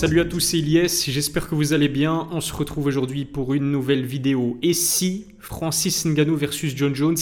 Salut à tous, c'est Ilyes, j'espère que vous allez bien. On se retrouve aujourd'hui pour une nouvelle vidéo. Et si Francis Ngannou versus John Jones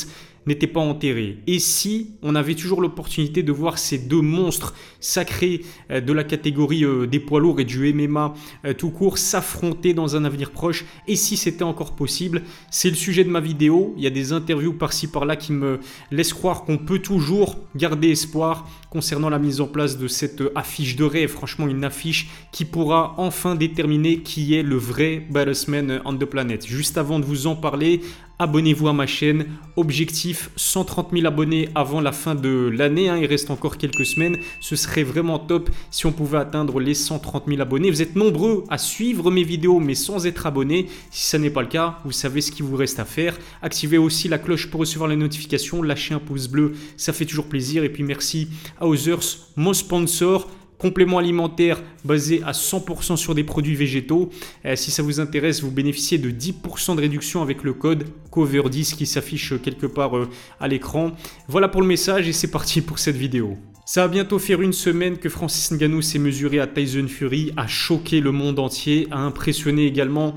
n'était pas enterré Et si on avait toujours l'opportunité de voir ces deux monstres sacrés euh, de la catégorie euh, des poids lourds et du MMA euh, tout court s'affronter dans un avenir proche Et si c'était encore possible? C'est le sujet de ma vidéo. Il y a des interviews par-ci par-là qui me laissent croire qu'on peut toujours garder espoir concernant la mise en place de cette affiche de rêve. Franchement, une affiche qui pourra enfin déterminer qui est le vrai battleman on the planet. Juste avant de vous en parler, abonnez-vous à ma chaîne. Objectif 130 000 abonnés avant la fin de l'année. Hein. il reste encore quelques semaines. Ce serait vraiment top si on pouvait atteindre les 130 000 abonnés. Vous êtes nombreux à suivre mes vidéos mais sans être abonnés. Si ce n'est pas le cas, vous savez ce qu'il vous reste à faire. Activez aussi la cloche pour recevoir les notifications. Lâchez un pouce bleu, ça fait toujours plaisir. Et puis merci à Others, mon sponsor complément alimentaire basé à 100% sur des produits végétaux. Euh, si ça vous intéresse, vous bénéficiez de 10% de réduction avec le code COVER10 qui s'affiche quelque part euh, à l'écran. Voilà pour le message et c'est parti pour cette vidéo. Ça va bientôt faire une semaine que Francis Ngannou s'est mesuré à Tyson Fury, a choqué le monde entier, a impressionné également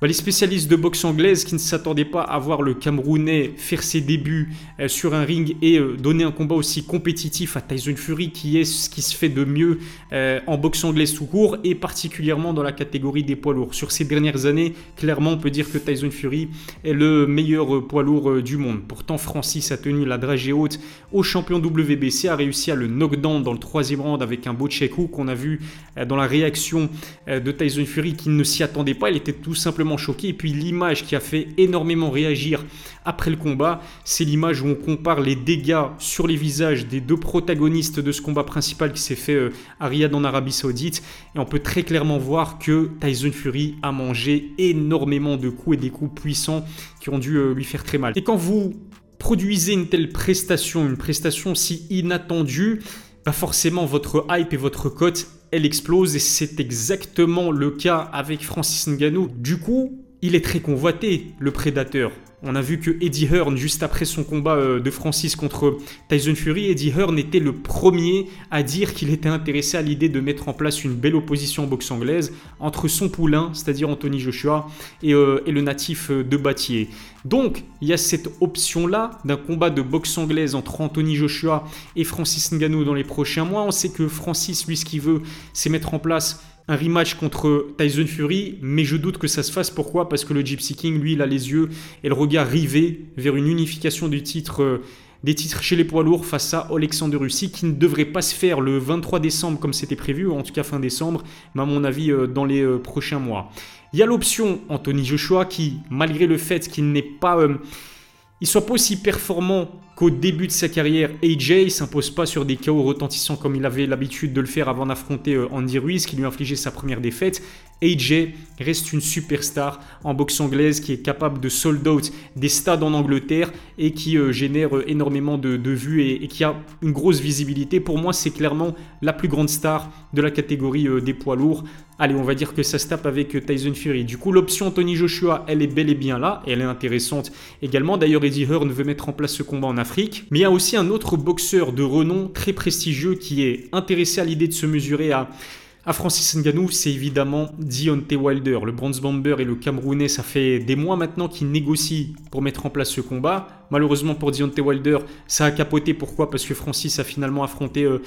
bah, les spécialistes de boxe anglaise qui ne s'attendaient pas à voir le Camerounais faire ses débuts euh, sur un ring et euh, donner un combat aussi compétitif à Tyson Fury, qui est ce qui se fait de mieux euh, en boxe anglaise tout court et particulièrement dans la catégorie des poids lourds. Sur ces dernières années, clairement, on peut dire que Tyson Fury est le meilleur poids lourd du monde. Pourtant, Francis a tenu la dragée haute au champion WBC, a réussi à le knockdown dans le troisième round avec un beau check hook qu'on a vu dans la réaction de Tyson Fury qui ne s'y attendait pas. Il était tout simplement choqué. Et puis l'image qui a fait énormément réagir après le combat, c'est l'image où on compare les dégâts sur les visages des deux protagonistes de ce combat principal qui s'est fait euh, à Riyad en Arabie Saoudite. Et on peut très clairement voir que Tyson Fury a mangé énormément de coups et des coups puissants qui ont dû euh, lui faire très mal. Et quand vous produisez une telle prestation, une prestation si inattendue, pas forcément votre hype et votre cote elle explose et c'est exactement le cas avec Francis Ngannou. Du coup, il est très convoité, le prédateur. On a vu que Eddie Hearn, juste après son combat euh, de Francis contre Tyson Fury, Eddie Hearn était le premier à dire qu'il était intéressé à l'idée de mettre en place une belle opposition en boxe anglaise entre son poulain, c'est-à-dire Anthony Joshua, et, euh, le natif euh, de Batier. Donc, il y a cette option-là d'un combat de boxe anglaise entre Anthony Joshua et Francis Ngannou dans les prochains mois. On sait que Francis, lui, ce qu'il veut, c'est mettre en place un rematch contre Tyson Fury, mais je doute que ça se fasse. Pourquoi? Parce que le Gypsy King, lui, il a les yeux et le regard rivé vers une unification euh, des titres chez les poids lourds face à Alexander Russi, qui ne devrait pas se faire le 23 décembre comme c'était prévu, en tout cas fin décembre, mais à mon avis euh, dans les euh, prochains mois. Il y a l'option Anthony Joshua qui, malgré le fait qu'il n'est pas... il soit pas aussi performant qu'au début de sa carrière, AJ s'impose pas sur des chaos retentissants comme il avait l'habitude de le faire avant d'affronter euh, Andy Ruiz qui lui a infligé sa première défaite. AJ reste une superstar en boxe anglaise qui est capable de sold out des stades en Angleterre et qui euh, génère euh, énormément de, vues et, qui a une grosse visibilité. Pour moi, c'est clairement la plus grande star de la catégorie des poids lourds. Allez, on va dire que ça se tape avec Tyson Fury. Du coup, l'option Tony Joshua, elle est bel et bien là et elle est intéressante également. D'ailleurs, Eddie Hearn veut mettre en place ce combat en Afrique mais il y a aussi un autre boxeur de renom très prestigieux qui est intéressé à l'idée de se mesurer à, à Francis Ngannou, c'est évidemment Deontay Wilder. Le bronze bomber et le Camerounais, ça fait des mois maintenant qu'ils négocient pour mettre en place ce combat. Malheureusement pour Deontay Wilder, ça a capoté. Pourquoi? Parce que Francis a finalement affronté... Euh,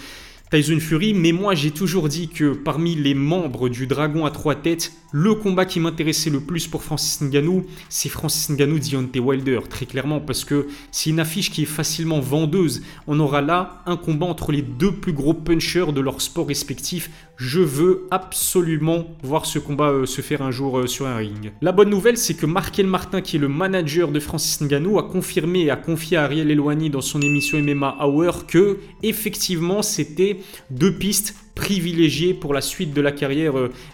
Tyson Fury, mais moi j'ai toujours dit que parmi les membres du Dragon à trois têtes, le combat qui m'intéressait le plus pour Francis Ngannou, c'est Francis Ngannou Deontay Wilder, très clairement, parce que c'est une affiche qui est facilement vendeuse. On aura là un combat entre les deux plus gros punchers de leur sport respectif. Je veux absolument voir ce combat euh, se faire un jour euh, sur un ring. La bonne nouvelle, c'est que Markel Martin, qui est le manager de Francis Ngannou, a confirmé et a confié à Ariel Eloigny dans son émission MMA Hour que effectivement c'était deux pistes privilégiées pour la suite de la carrière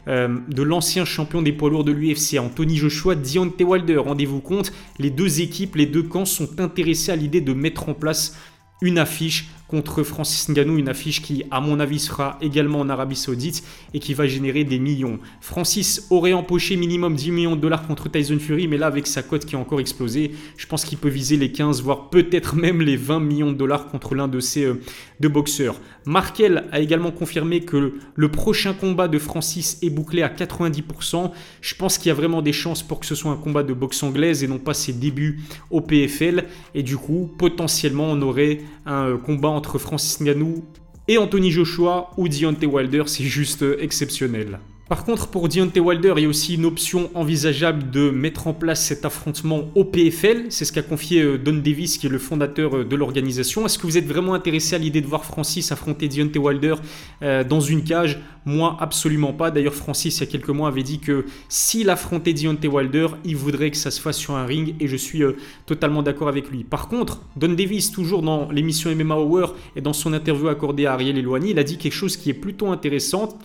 euh, de l'ancien champion des poids lourds de l'UFC, Anthony Joshua, Deontay Wilder. Rendez-vous compte, les deux équipes, les deux camps sont intéressés à l'idée de mettre en place une affiche contre Francis Ngannou, une affiche qui, à mon avis, sera également en Arabie Saoudite et qui va générer des millions. Francis aurait empoché minimum 10 millions de dollars contre Tyson Fury, mais là, avec sa cote qui a encore explosé, je pense qu'il peut viser les 15, voire peut-être même les 20 millions de dollars contre l'un de ces euh, deux boxeurs. Markel a également confirmé que le prochain combat de Francis est bouclé à 90%. Je pense qu'il y a vraiment des chances pour que ce soit un combat de boxe anglaise et non pas ses débuts au PFL. Et du coup, potentiellement, on aurait un euh, combat entre Francis Ngannou et Anthony Joshua ou Deontay Wilder. C'est juste exceptionnel. Par contre, pour Deontay Wilder, il y a aussi une option envisageable de mettre en place cet affrontement au PFL. C'est ce qu'a confié euh, Don Davis, qui est le fondateur euh, de l'organisation. Est-ce que vous êtes vraiment intéressé à l'idée de voir Francis affronter Deontay Wilder euh, dans une cage? Moi, absolument pas. D'ailleurs, Francis, il y a quelques mois, avait dit que s'il affrontait Deontay Wilder, il voudrait que ça se fasse sur un ring, et je suis totalement d'accord avec lui. Par contre, Don Davis, toujours dans l'émission MMA Hour et dans son interview accordée à Ariel Eloigny, il a dit quelque chose qui est plutôt intéressant.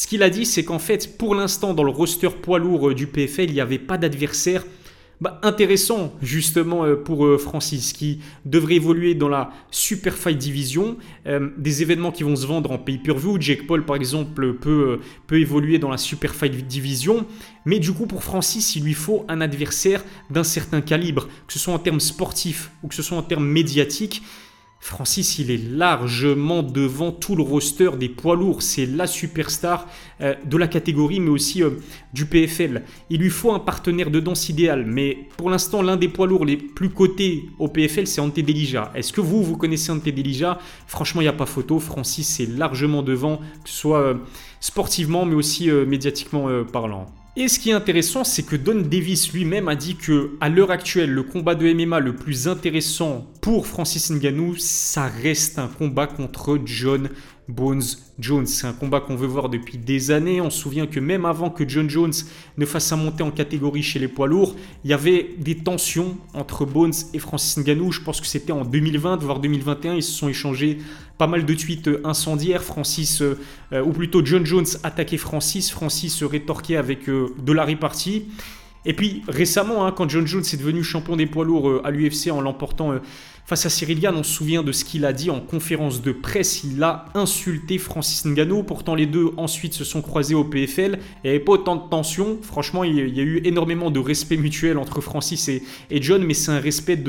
Ce qu'il a dit, c'est qu'en fait, pour l'instant, dans le roster poids lourd euh, du PFL, il n'y avait pas d'adversaire bah, intéressant justement euh, pour euh, Francis qui devrait évoluer dans la Super Fight Division. des événements qui vont se vendre en pay-per-view. Jake Paul par exemple peut, peut évoluer dans la Super Fight Division. Mais du coup pour Francis il lui faut un adversaire d'un certain calibre, que ce soit en termes sportifs ou que ce soit en termes médiatiques. Francis, il est largement devant tout le roster des poids lourds. C'est la superstar euh, de la catégorie, mais aussi euh, du PFL. Il lui faut un partenaire de danse idéal. Mais pour l'instant, l'un des poids lourds les plus cotés au PFL, c'est Ante Delija. Est-ce que vous, vous connaissez Ante Delija? Franchement, il n'y a pas photo. Francis est largement devant, que ce soit euh, sportivement, mais aussi médiatiquement parlant. Et ce qui est intéressant, c'est que Don Davis lui-même a dit que à l'heure actuelle, le combat de MMA le plus intéressant pour Francis Ngannou, ça reste un combat contre John Bones Jones. C'est un combat qu'on veut voir depuis des années. On se souvient que même avant que John Jones ne fasse sa montée en catégorie chez les poids lourds, il y avait des tensions entre Bones et Francis Ngannou. Je pense que c'était en 2020, voire 2021. Ils se sont échangés pas mal de tweets incendiaires. Francis, euh, ou plutôt John Jones attaquait Francis. Francis rétorquait avec euh, de la répartie. Et puis récemment, hein, quand John Jones est devenu champion des poids lourds euh, à l'UFC en l'emportant Face à Cyril Gann, on se souvient de ce qu'il a dit en conférence de presse. Il a insulté Francis Ngannou. Pourtant, les deux ensuite se sont croisés au PFL. Il n'y avait pas autant de tension. Franchement, il y a eu énormément de respect mutuel entre Francis et, John, mais c'est un respect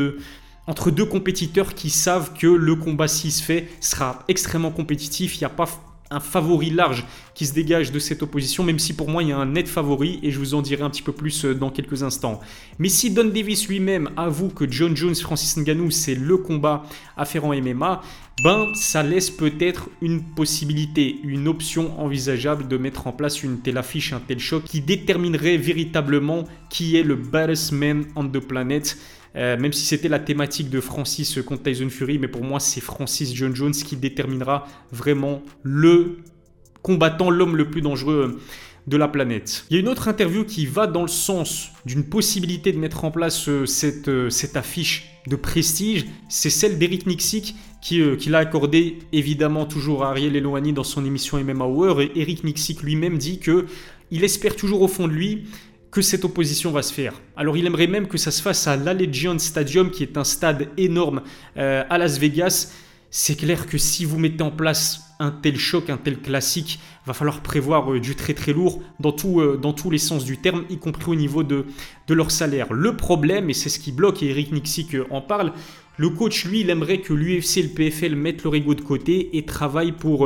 entre deux compétiteurs qui savent que le combat, s'il se fait, sera extrêmement compétitif. Il n'y a pas un favori large qui se dégage de cette opposition, même si pour moi il y a un net favori et je vous en dirai un petit peu plus euh, dans quelques instants. Mais si Don Davis lui-même avoue que John Jones, Francis Ngannou, c'est le combat à faire en MMA, ben ça laisse peut-être une possibilité, une option envisageable de mettre en place une telle affiche, un tel choc qui déterminerait véritablement qui est le baddest man on the planet. Euh, même si c'était la thématique de Francis contre Tyson Fury, mais pour moi c'est Francis John Jones qui déterminera vraiment le combattant, l'homme le plus dangereux de la planète. Il y a une autre interview qui va dans le sens d'une possibilité de mettre en place euh, cette, euh, affiche de prestige, c'est celle d'Eric Nixik qui, qui l'a accordé évidemment toujours à Ariel Eloani dans son émission MMA Hour et Eric Nixik lui-même dit que il espère toujours au fond de lui que cette opposition va se faire. Alors il aimerait même que ça se fasse à l'Allegiant Stadium, qui est un stade énorme euh, à Las Vegas. C'est clair que si vous mettez en place un tel choc, un tel classique, va falloir prévoir euh, du très très lourd euh, dans tous les sens du terme, y compris au niveau de, de leur salaire. Le problème, et c'est ce qui bloque, et Eric Nixik en parle, le coach, lui, il aimerait que l'UFC et le PFL mettent leur ego de côté et travaillent pour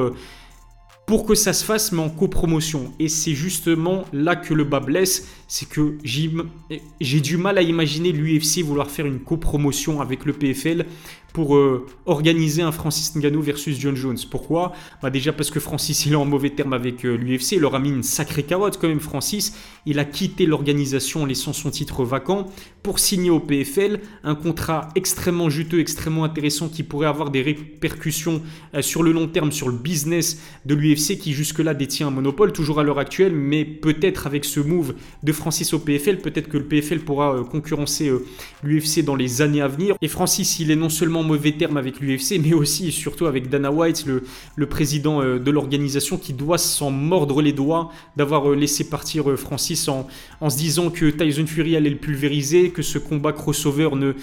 pour que ça se fasse, mais en copromotion. Et c'est justement là que le bas blesse, c'est que j'ai du mal à imaginer l'UFC vouloir faire une copromotion avec le PFL pour euh, organiser un Francis Ngannou versus John Jones. Pourquoi? Bah Déjà parce que Francis il est en mauvais terme avec euh, l'UFC, il leur a mis une sacrée carotte quand même Francis. Il a quitté l'organisation laissant son titre vacant pour signer au PFL un contrat extrêmement juteux, extrêmement intéressant qui pourrait avoir des répercussions euh, sur le long terme sur le business de l'UFC qui jusque-là détient un monopole toujours à l'heure actuelle, mais peut-être avec ce move de Francis au PFL, peut-être que le PFL pourra concurrencer l'UFC dans les années à venir. Et Francis, il est non seulement mauvais terme avec l'UFC, mais aussi et surtout avec Dana White, le, président euh, de l'organisation, qui doit s'en mordre les doigts d'avoir euh, laissé partir euh, Francis en, en se disant que Tyson Fury allait le pulvériser, que ce combat crossover ne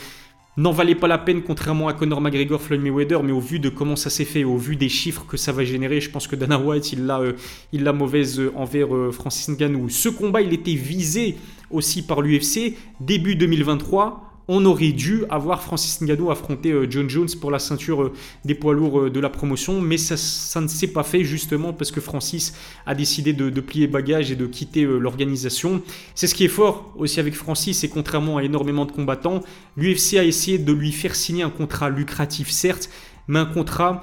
n'en valait pas la peine, contrairement à Conor McGregor, Floyd Mayweather, mais au vu de comment ça s'est fait, au vu des chiffres que ça va générer, je pense que Dana White, il l'a mauvaise envers Francis Ngannou. Ce combat, il était visé aussi par l'UFC début 2023 on aurait dû avoir Francis Ngannou affronter euh, John Jones pour la ceinture euh, des poids lourds euh, de la promotion, mais ça, ne s'est pas fait justement parce que Francis a décidé de, plier bagage et de quitter l'organisation. C'est ce qui est fort aussi avec Francis, et contrairement à énormément de combattants, l'UFC a essayé de lui faire signer un contrat lucratif certes, mais un contrat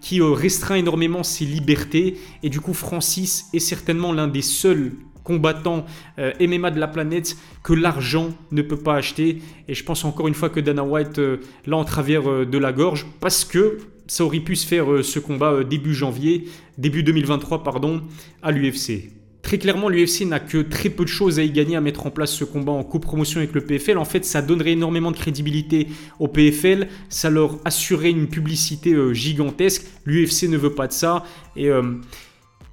qui restreint énormément ses libertés. Et du coup, Francis est certainement l'un des seuls combattant euh, MMA de la planète que l'argent ne peut pas acheter. Et je pense encore une fois que Dana White euh, l'a en travers euh, de la gorge parce que ça aurait pu se faire ce combat début janvier, début 2023 pardon, à l'UFC. Très clairement, l'UFC n'a que très peu de choses à y gagner à mettre en place ce combat en copromotion avec le PFL. En fait, ça donnerait énormément de crédibilité au PFL, ça leur assurerait une publicité gigantesque. L'UFC ne veut pas de ça. Et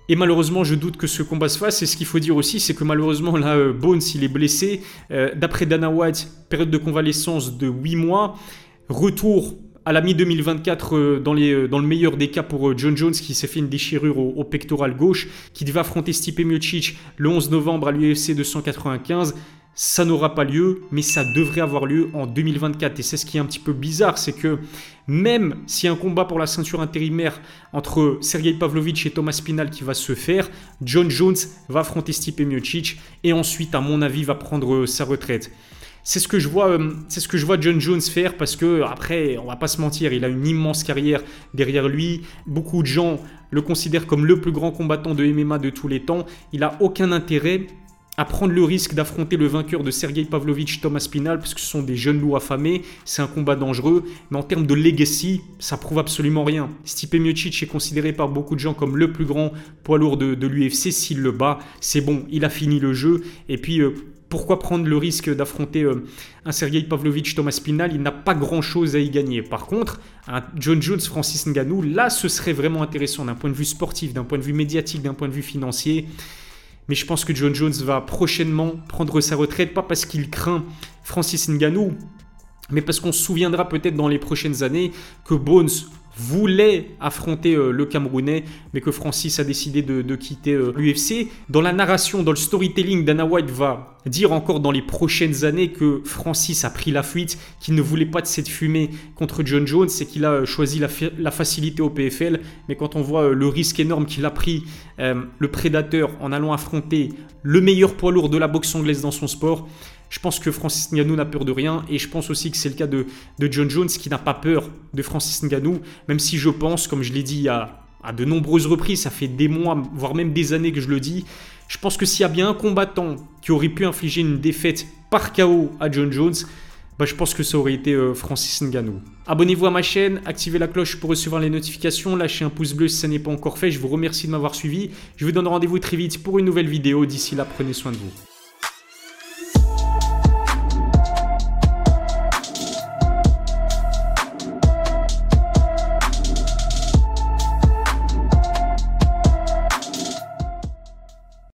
et malheureusement, je doute que ce combat se fasse. Et ce qu'il faut dire aussi, c'est que malheureusement, là, euh, Bones, il est blessé. Euh, d'après Dana White, période de convalescence de 8 mois. Retour à la mi-2024 euh, dans, le meilleur des cas pour John Jones qui s'est fait une déchirure au, pectoral gauche, qui devait affronter Stipe Miocic le 11 novembre à l'UFC 295 ça n'aura pas lieu, mais ça devrait avoir lieu en 2024. Et c'est ce qui est un petit peu bizarre, c'est que même si un combat pour la ceinture intérimaire entre Sergei Pavlovich et Thomas Pinal qui va se faire, John Jones va affronter Stipe Miocic et ensuite, à mon avis, va prendre sa retraite. C'est ce que je vois, euh, c'est ce que je vois John Jones faire parce que après, on va pas se mentir, il a une immense carrière derrière lui. Beaucoup de gens le considèrent comme le plus grand combattant de MMA de tous les temps. Il a aucun intérêt à prendre le risque d'affronter le vainqueur de Sergei Pavlovich Thomas Pinal, parce que ce sont des jeunes loups affamés, c'est un combat dangereux, mais en termes de legacy, ça prouve absolument rien. Stipe Miocic est considéré par beaucoup de gens comme le plus grand poids lourd de, l'UFC, s'il le bat, c'est bon, il a fini le jeu, et puis... Euh, pourquoi prendre le risque d'affronter euh, un Sergei Pavlovich Thomas Pinal? Il n'a pas grand chose à y gagner. Par contre, un John Jones Francis Ngannou, là ce serait vraiment intéressant d'un point de vue sportif, d'un point de vue médiatique, d'un point de vue financier. Mais je pense que John Jones va prochainement prendre sa retraite, pas parce qu'il craint Francis Ngannou, mais parce qu'on se souviendra peut-être dans les prochaines années que Bones voulait affronter euh, le Camerounais, mais que Francis a décidé de, quitter euh, l'UFC. Dans la narration, dans le storytelling, Dana White va dire encore dans les prochaines années que Francis a pris la fuite, qu'il ne voulait pas de cette fumée contre John Jones et qu'il a euh, choisi la, facilité au PFL. Mais quand on voit le risque énorme qu'il a pris, le prédateur, en allant affronter le meilleur poids lourd de la boxe anglaise dans son sport, je pense que Francis Ngannou n'a peur de rien et je pense aussi que c'est le cas de, John Jones qui n'a pas peur de Francis Ngannou, même si je pense, comme je l'ai dit à, de nombreuses reprises, ça fait des mois, voire même des années que je le dis, je pense que s'il y a bien un combattant qui aurait pu infliger une défaite par KO à John Jones, bah, je pense que ça aurait été euh, Francis Ngannou. Abonnez-vous à ma chaîne, activez la cloche pour recevoir les notifications, lâchez un pouce bleu si ça n'est pas encore fait. Je vous remercie de m'avoir suivi. Je vous donne rendez-vous très vite pour une nouvelle vidéo. D'ici là, prenez soin de vous.